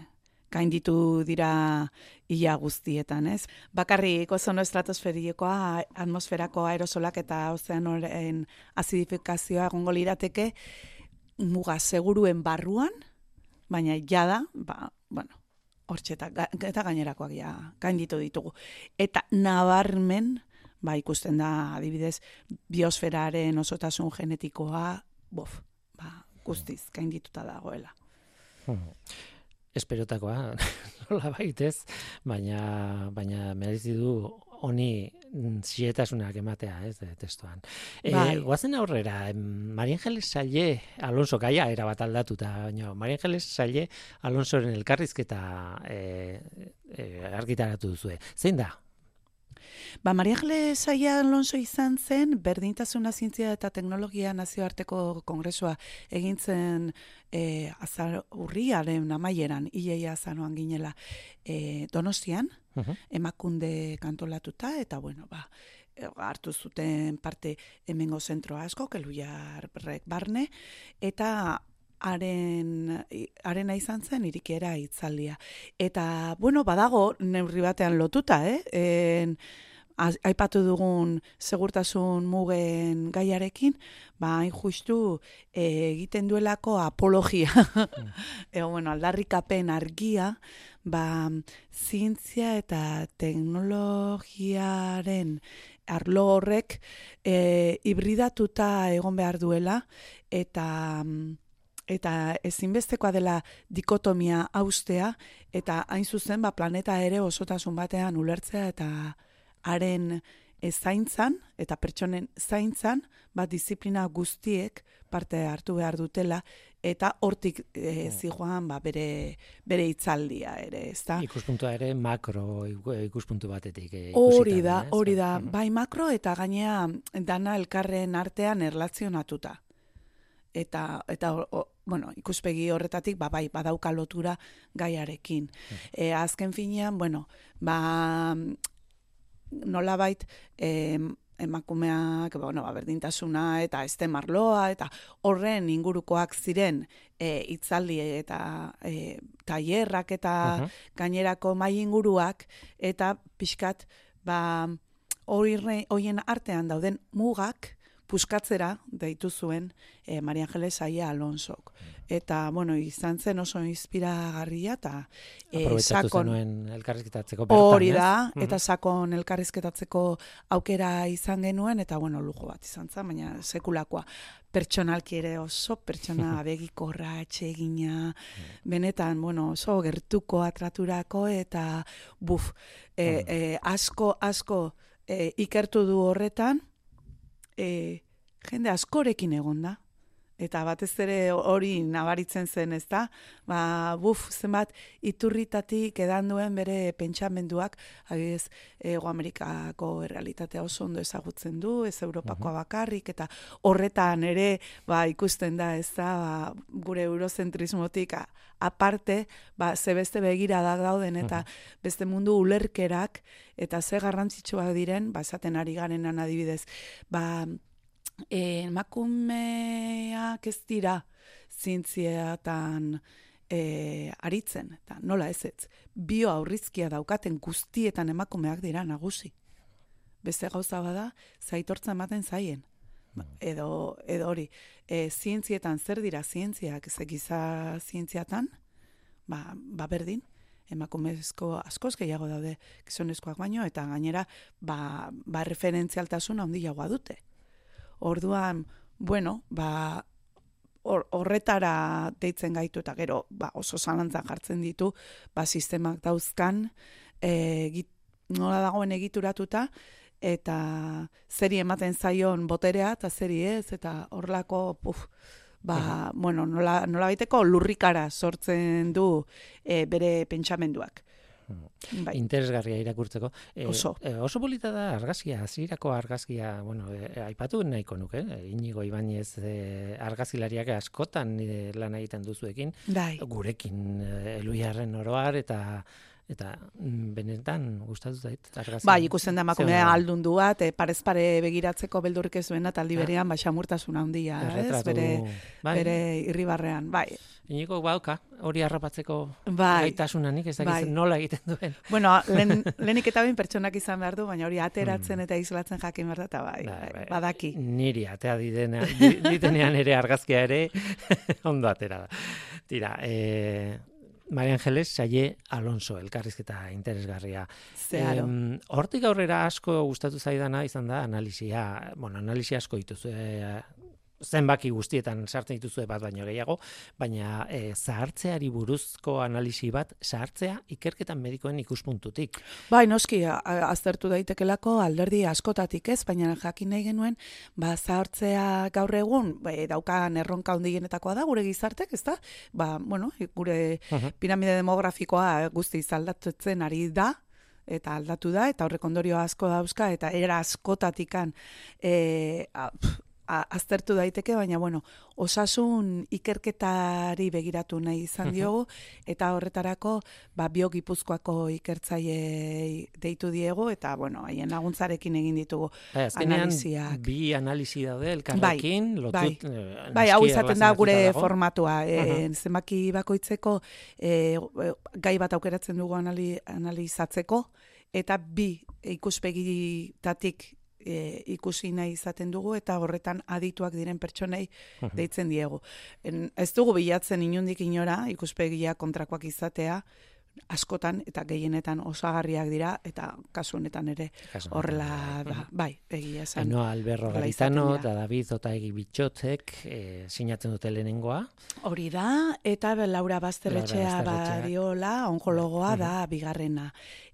gainditu dira ia guztietan, ez? Bakarrik ozono estratosferikoa, atmosferako aerosolak eta ozeanoren azidifikazioa egongo lirateke muga seguruen barruan, baina jada, ba, bueno, hortxeta, eta gainerakoak ja, gainditu ditugu. Eta nabarmen, ba, ikusten da, adibidez, biosferaren osotasun genetikoa, bof, ba, guztiz, kain dituta dagoela. Hmm. Esperotakoa, nola baitez, baina, baina merezi du honi zietasunak ematea, ez, de, testuan. E, guazen aurrera, Marien Geles Salle, Alonso, gaia era bat aldatuta, baina Marien Geles Salle, Alonsoren elkarrizketa e, e, argitaratu duzue. Zein da, Ba, Maria Saia Alonso izan zen, berdintasuna zientzia eta teknologia nazioarteko kongresua egintzen e, azar urriaren amaieran, iei azanoan ginela e, donostian, emakunde kantolatuta, eta bueno, ba, e, hartu zuten parte hemengo zentro asko, keluiarrek barne, eta haren arena izan zen irikiera itzaldia. Eta, bueno, badago neurri batean lotuta, eh? En, aipatu dugun segurtasun mugen gaiarekin, ba, hain justu e, egiten duelako apologia. Mm. e, bueno, aldarrikapen argia, ba, zientzia eta teknologiaren arlo horrek e, hibridatuta egon behar duela, eta eta ezinbestekoa dela dikotomia austea, eta hain zuzen ba, planeta ere osotasun batean ulertzea eta haren zaintzan eta pertsonen zaintzan bat disiplina guztiek parte hartu behar dutela eta hortik e, zijoan ba, bere, bere itzaldia ere, ez da? Ikuspuntua ere makro ikuspuntu batetik e, Hori da, hori da, bai makro eta gainea dana elkarren artean erlazionatuta. Eta, eta bueno, ikuspegi horretatik, ba, bai, badauka lotura gaiarekin. E, azken finean, bueno, ba, nolabait eh, emakumeak, bueno, ba, berdintasuna eta este marloa eta horren ingurukoak ziren e, itzaldi eta e, tailerrak eta gainerako mai inguruak eta pixkat ba horien artean dauden mugak puskatzera deitu zuen e, Maria Angeles Aia Alonsok. Eta, bueno, izan zen oso inspiragarria eta e, sakon... elkarrizketatzeko Hori da, eta sakon elkarrizketatzeko aukera izan genuen, eta, bueno, lujo bat izan zen, baina sekulakoa. Pertsonalki ere oso pertsona abegikorra, etxegina, benetan, bueno, oso gertuko atraturako, eta, buf, e, e, asko, asko e, ikertu du horretan, e, jende askorekin egon da. Eta batez ere hori nabaritzen zen, ez da? Ba, buf, zenbat, iturritatik edan duen bere pentsamenduak, adibidez, Ego Amerikako realitatea oso ondo ezagutzen du, ez Europakoa bakarrik, eta horretan ere, ba, ikusten da, ez da, ba, gure eurozentrismotik aparte, ba, ze beste begira da dauden, eta beste mundu ulerkerak, eta ze garrantzitsua diren, ba, esaten ari garenan adibidez, ba, emakumeak ez dira zintziatan e, aritzen, eta nola ez ez, bio aurrizkia daukaten guztietan emakumeak dira nagusi. Beste gauza bada, zaitortza ematen zaien. Mm. Edo, edo hori, e, zientzietan zer dira zientziak, ez egiza zientziatan, ba, ba berdin, emakumezko askoz gehiago daude gizonezkoak baino, eta gainera, ba, ba referentzialtasuna handiagoa dute. Orduan, bueno, ba, horretara deitzen gaitu eta gero ba, oso zalantzan jartzen ditu ba, sistemak dauzkan e, nola dagoen egituratuta eta zeri ematen zaion boterea eta zeri ez eta horlako puf, ba, bueno, nola, nola baiteko lurrikara sortzen du e, bere pentsamenduak. Bai. interesgarria irakurtzeko. E, oso. E, oso polita da argazkia, hasierako argazkia, bueno, e, aipatu nahiko nuke, e, inigo Ibanez e, argazilariak askotan nire lan egiten duzuekin, Dai. gurekin e, eluiarren oroar eta eta mm, benetan gustatu zait. Bai, ikusten da emakumea aldundu bat, e, parez pare begiratzeko beldurrik ez duena taldi berean, ba xamurtasun handia, ez? Bere bai. bere irribarrean, bai. Iniko bauka, hori harrapatzeko bai. gaitasunanik, ez bai. nola egiten duen. Bueno, len, lehenik eta bain pertsonak izan behar du, baina hori ateratzen mm. eta izolatzen jakin behar eta bai, bai, bai, badaki. Niri, atea ditenean ere argazkia ere, ondo atera da. Tira, e, Maria Angeles Saie Alonso elkarrizketa interesgarria. Zeharo. hortik aurrera asko gustatu zaidana izan da analizia, bueno, analizia asko dituzu, zenbaki guztietan sartzen dituzue bat baino gehiago, baina e, zahartzeari buruzko analisi bat zahartzea ikerketan medikoen ikuspuntutik. Bai, noski, aztertu daitekelako alderdi askotatik ez, baina jakin nahi genuen, ba, zahartzea gaur egun, ba, daukan erronka hondienetakoa da, gure gizartek, ez da? Ba, bueno, gure piramide demografikoa guzti zaldatzen ari da, eta aldatu da, eta horrek ondorio asko dauzka, eta era askotatikan e, aztertu daiteke, baina bueno, osasun ikerketari begiratu nahi izan diogu, eta horretarako ba, biogipuzkoako ikertzaile deitu diego, eta bueno, haien laguntzarekin egin ditugu bai, analiziak. Bi analizi daude, elkarrekin, bai, lotut, bai, eh, bai hau izaten da gure formatua. E, zenbaki bakoitzeko e, gai bat aukeratzen dugu analizatzeko, eta bi ikuspegitatik e, ikusi nahi izaten dugu eta horretan adituak diren pertsonei deitzen diegu. En, ez dugu bilatzen inundik inora ikuspegia kontrakoak izatea, askotan eta gehienetan osagarriak dira eta kasu honetan ere horrela da, bai, egia esan. Eno Alberro Garitano eta David Otaegi Bitxotzek e, sinatzen dute lehenengoa. Hori da, eta Laura Bazterretxea badiola, onkologoa da bigarrena.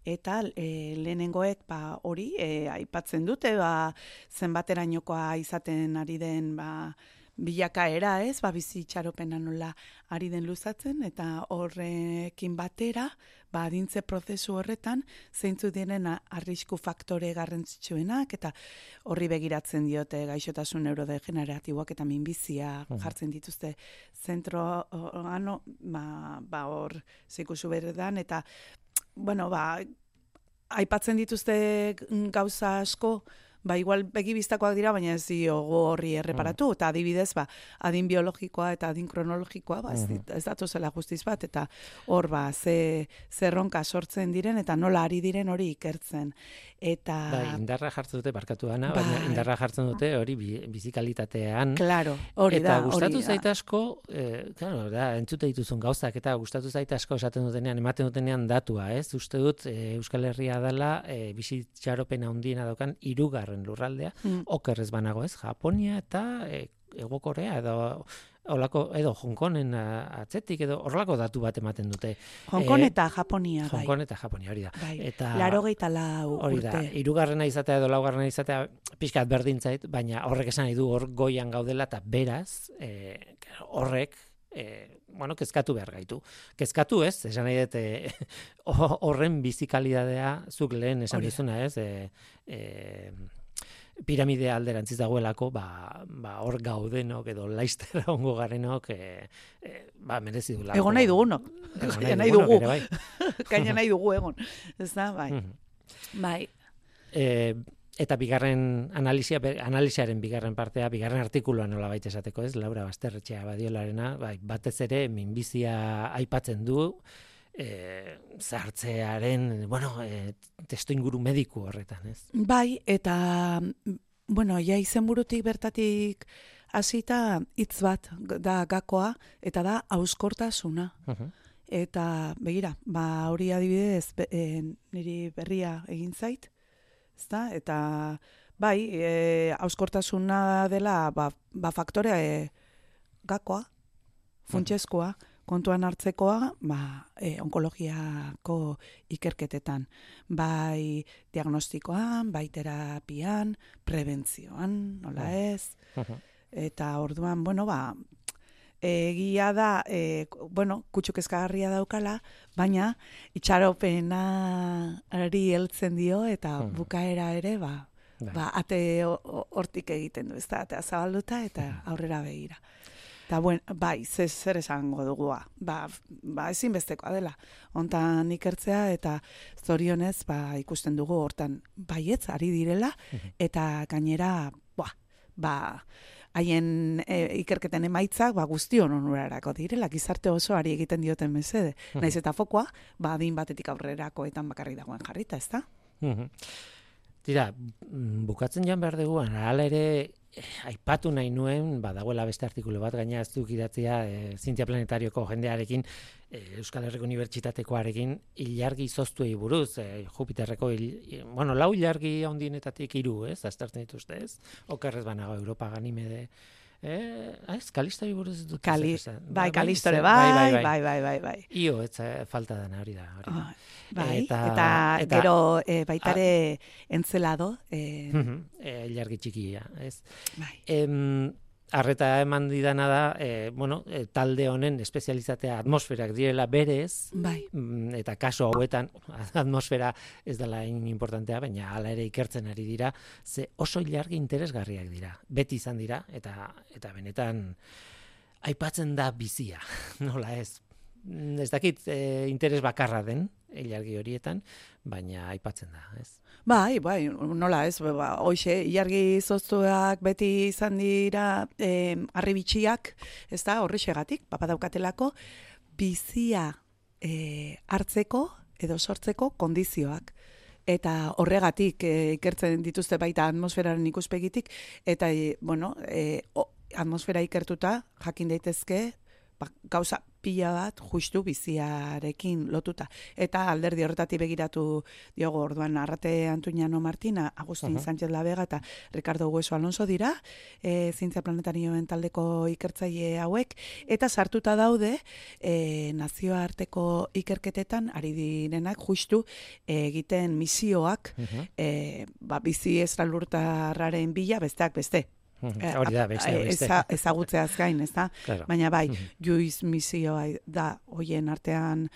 Eta e, lehenengoek ba hori e, aipatzen dute ba zenbaterainokoa izaten ari den ba bilakaera, ez? Ba bizi itxaropena nola ari den luzatzen eta horrekin batera, ba adintze prozesu horretan zeintzu diren arrisku faktore garrantzitsuenak eta horri begiratzen diote gaixotasun neurodegeneratiboak eta minbizia jartzen dituzte zentro ano, ba, ba hor zeikusu berdan eta bueno, ba, aipatzen dituzte gauza asko, ba, igual begibiztakoak dira, baina ez diogo horri erreparatu, eta adibidez, ba, adin biologikoa eta adin kronologikoa, ba, ez, ez datu zela justiz bat, eta hor, ba, ze, zerronka sortzen diren, eta nola ari diren hori ikertzen. Eta... Ba, indarra jartzen dute, barkatu baina bai. indarra jartzen dute hori bizikalitatean. Claro, hori da, Eta gustatu zaita asko, eh, claro, da, entzute dituzun gauzak, eta gustatu zaita asko esaten dutenean, ematen dutenean datua, ez? Uste dut, e, Euskal Herria dela, e, bizitxaropen handiena daukan, irugarren lurraldea, mm. okerrez banago, ez? Japonia eta e, Ego Korea edo Olako, edo Hongkonen atzetik, edo horrelako datu bat ematen dute. Hongkon eh, eta Japonia, bai. Hongkon eta Japonia, hori da. Bai. Eta, Laro gehieta lau Hori da, irugarrena izatea edo laugarrena izatea pixkat berdintzait, baina horrek esan nahi du hor goian gaudela, eta beraz, e, horrek, e, bueno, kezkatu behar gaitu. Kezkatu ez, esan nahi dute horren bizikalidadea zuk lehen esan dizuna ez, e, e, piramidea alderantziz dagoelako, ba, ba hor gaudenok edo laistera ongo garenok, e, e, ba, merezi du. Egon nahi dugunok. Egon nahi dugu. Bai. Kaina nahi dugu egon. Ez da, bai. Bai. E, eta bigarren analisia, analisiaren bigarren partea, bigarren artikuluan nola baita esateko ez, Laura Basterretxea badiolarena, bai, batez ere minbizia aipatzen du, e, zartzearen, bueno, e, testo inguru mediku horretan, ez? Bai, eta, bueno, ja izenburutik bertatik hasita hitz bat da gakoa, eta da auskortasuna. Eta, begira, ba, hori adibidez, be, e, niri berria egin zait, ezta? Eta, bai, e, auskortasuna dela, ba, ba faktore e, gakoa, funtsezkoa, kontuan hartzekoa, ba, e, onkologiako ikerketetan, bai diagnostikoan, bai terapian, prebentzioan, nola ez, eta orduan, bueno, ba, egia da, e, bueno, kutsuk ezkagarria daukala, baina itxaropena ari heltzen dio, eta bukaera ere, ba, bai. ba ate hortik egiten du, ez da, eta zabalduta, eta aurrera begira. Eta, buen, bai, ze, zer esango dugua. Ba, ba, ezinbestekoa dela. Hontan ikertzea eta zorionez, ba, ikusten dugu hortan baietz, ari direla, mhm. eta gainera, ba, ba, haien e, ikerketen emaitzak, ba, guztion onurarako direla, gizarte oso ari egiten dioten mesede. Mhm. Naiz eta fokoa, ba, din batetik aurrerako etan bakarri dagoen jarrita, ez da? Mhm. Tira, mm, bukatzen joan behar dugu, hala ere, aipatu nahi nuen, badagoela beste artikulu bat, gaina ez duk idatzia, eh, Zintia Planetarioko jendearekin, eh, Euskal Herriko Unibertsitatekoarekin, ilargi zoztuei buruz, eh, Jupiterreko, il, bueno, lau ilargi ondinetatik iru, ez, aztertzen dituzte, ez, okerrez banago Europa ganimede, Eh, ez, kalistori buruz dut. Kali, bai, kalistore, bai, bai, bai, bai, bai, bai. Io, ez falta dena hori da. Hori. Oh, bai, eta, eta, eta gero e, baitare a, entzelado. E, uh -huh, e, txikia, ez. Bai. Em, arreta eman didana da, e, bueno, e, talde honen espezializatea atmosferak direla berez, bai. Mm, eta kaso hauetan atmosfera ez dela importantea, baina hala ere ikertzen ari dira, ze oso ilargi interesgarriak dira, beti izan dira, eta eta benetan aipatzen da bizia, nola ez, ez dakit e, interes bakarra den, ilargi horietan, baina aipatzen da, ez? Bai, bai, nola ez, ba, hoxe, iargi zoztuak beti izan dira eh, arribitxiak, ez da, horri segatik, papadaukatelako, bizia eh, hartzeko edo sortzeko kondizioak. Eta horregatik eh, ikertzen dituzte baita atmosferaren ikuspegitik, eta, eh, bueno, eh, atmosfera ikertuta jakin daitezke, ba, gauza pila bat justu biziarekin lotuta. Eta alderdi horretatik begiratu diogo orduan Arrate Antuñano Martina, Agustin uh -huh. Sánchez Labega eta Ricardo Hueso Alonso dira, e, Zientzia Planetarioen taldeko ikertzaile hauek, eta sartuta daude e, nazioarteko ikerketetan ari direnak justu egiten misioak uh e, ba, bizi estralurtarraren bila, besteak beste, hori da, beste, beste. ezagutzeaz gain, ez da? Baina bai, juiz misioa da, hoien artean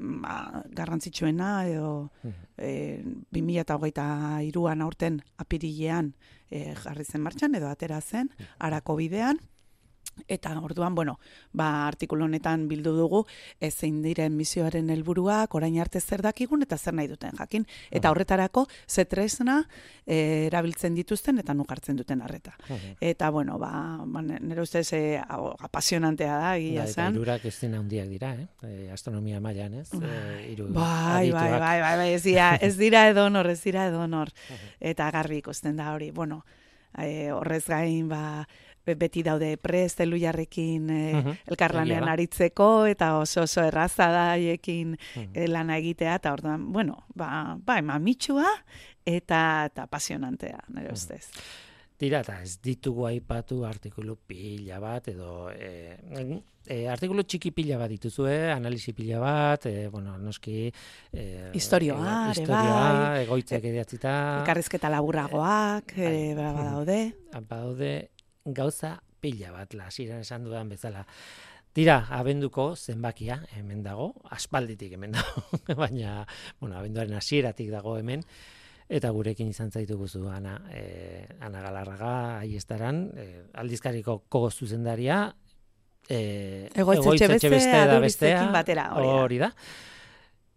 ba, garrantzitsuena, edo e, 2008 iruan aurten apirilean e, jarri zen martxan, edo atera zen, arako bidean, Eta orduan, bueno, ba, artikulu honetan bildu dugu, zein diren misioaren helburuak orain arte zer dakigun eta zer nahi duten jakin. Eta horretarako, zetresna e, erabiltzen dituzten eta nukartzen duten arreta. Eta, bueno, ba, ba nire ustez e, apasionantea da, egia bai, zen. Eta ez dina hundiak dira, eh? E, astronomia mailan ez? E, iru, bai, bai, bai, bai, bai, ez dira, ez dira edonor, ez dira edonor. Eta garbi ikusten da hori, bueno, e, horrez gain, ba, beti daude prest elu jarrekin e, uh -huh. elkarlanean aritzeko, eta oso oso erraza da haiekin uh -huh. lana egitea, eta orduan, bueno, ba, ba ematxua eta, eta pasionantea, nire ustez. Tira, eta ez ditugu aipatu artikulu pila bat, edo e, e, artikulu txiki pila bat dituzue, analisi pila bat, e, bueno, noski... E, historioa, e, historioa, bai. egoitzek ediatzita... Karrizketa laburragoak, e, e, badaude. Badaude, gauza pila bat lasiran esan dudan bezala. Tira, abenduko zenbakia hemen dago, aspalditik hemen dago, baina, bueno, abenduaren hasieratik dago hemen, eta gurekin izan zaitu guzu, Ana, e, Ana Galarraga, ahi estaran, e, aldizkariko kogo zuzendaria, e, egoitzetxe beste, da bestea, batera, hori da.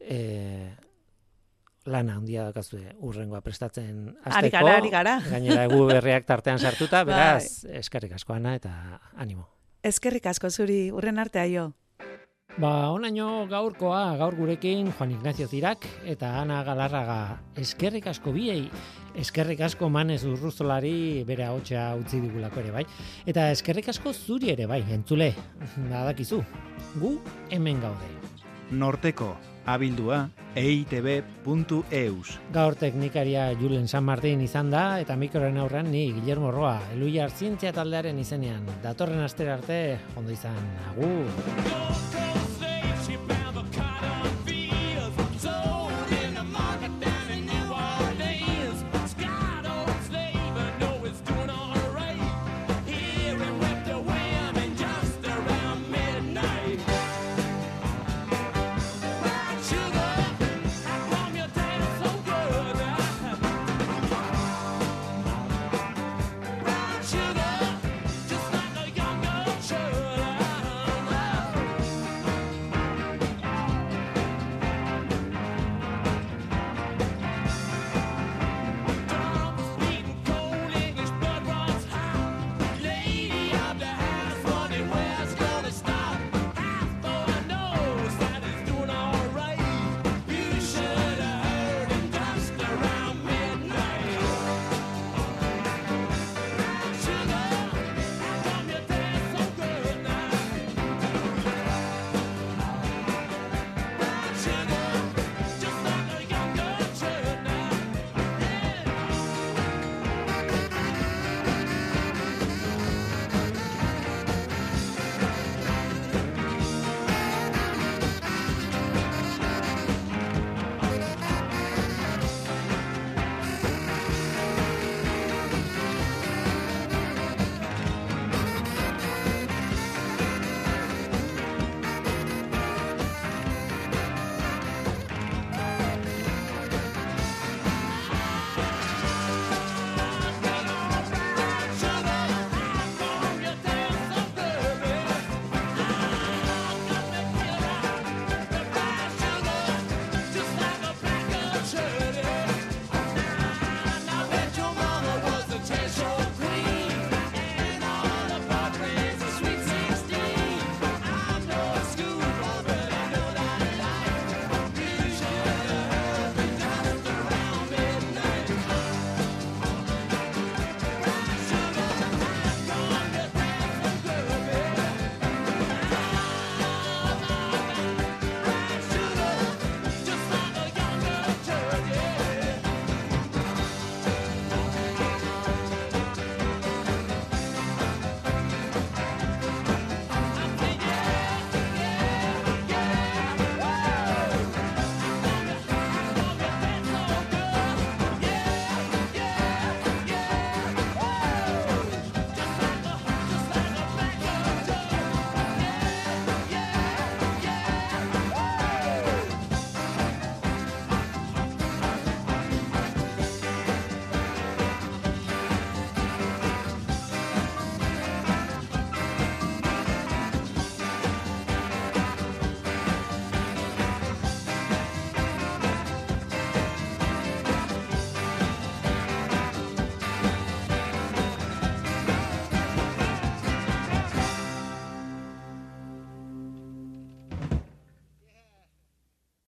E, lana handia dakazue urrengoa prestatzen azteko. Ari gara, ari gara. Gainera egu berriak tartean sartuta, bai. beraz, eskerrik asko ana eta animo. Eskerrik asko zuri, urren arte aio. Ba, onaino gaurkoa, gaur gurekin Juan Ignacio Zirak eta Ana Galarraga eskerrik asko biei, eskerrik asko manez urruzolari bere hotxa utzi digulako ere bai, eta eskerrik asko zuri ere bai, entzule, nadakizu, gu hemen gaude. Norteko, abildua eitb.eus. Gaur teknikaria Julen San Martin izan da eta mikroren aurrean ni Guillermo Roa, Eluiar Zientzia taldearen izenean. Datorren astera arte ondo izan. Agur.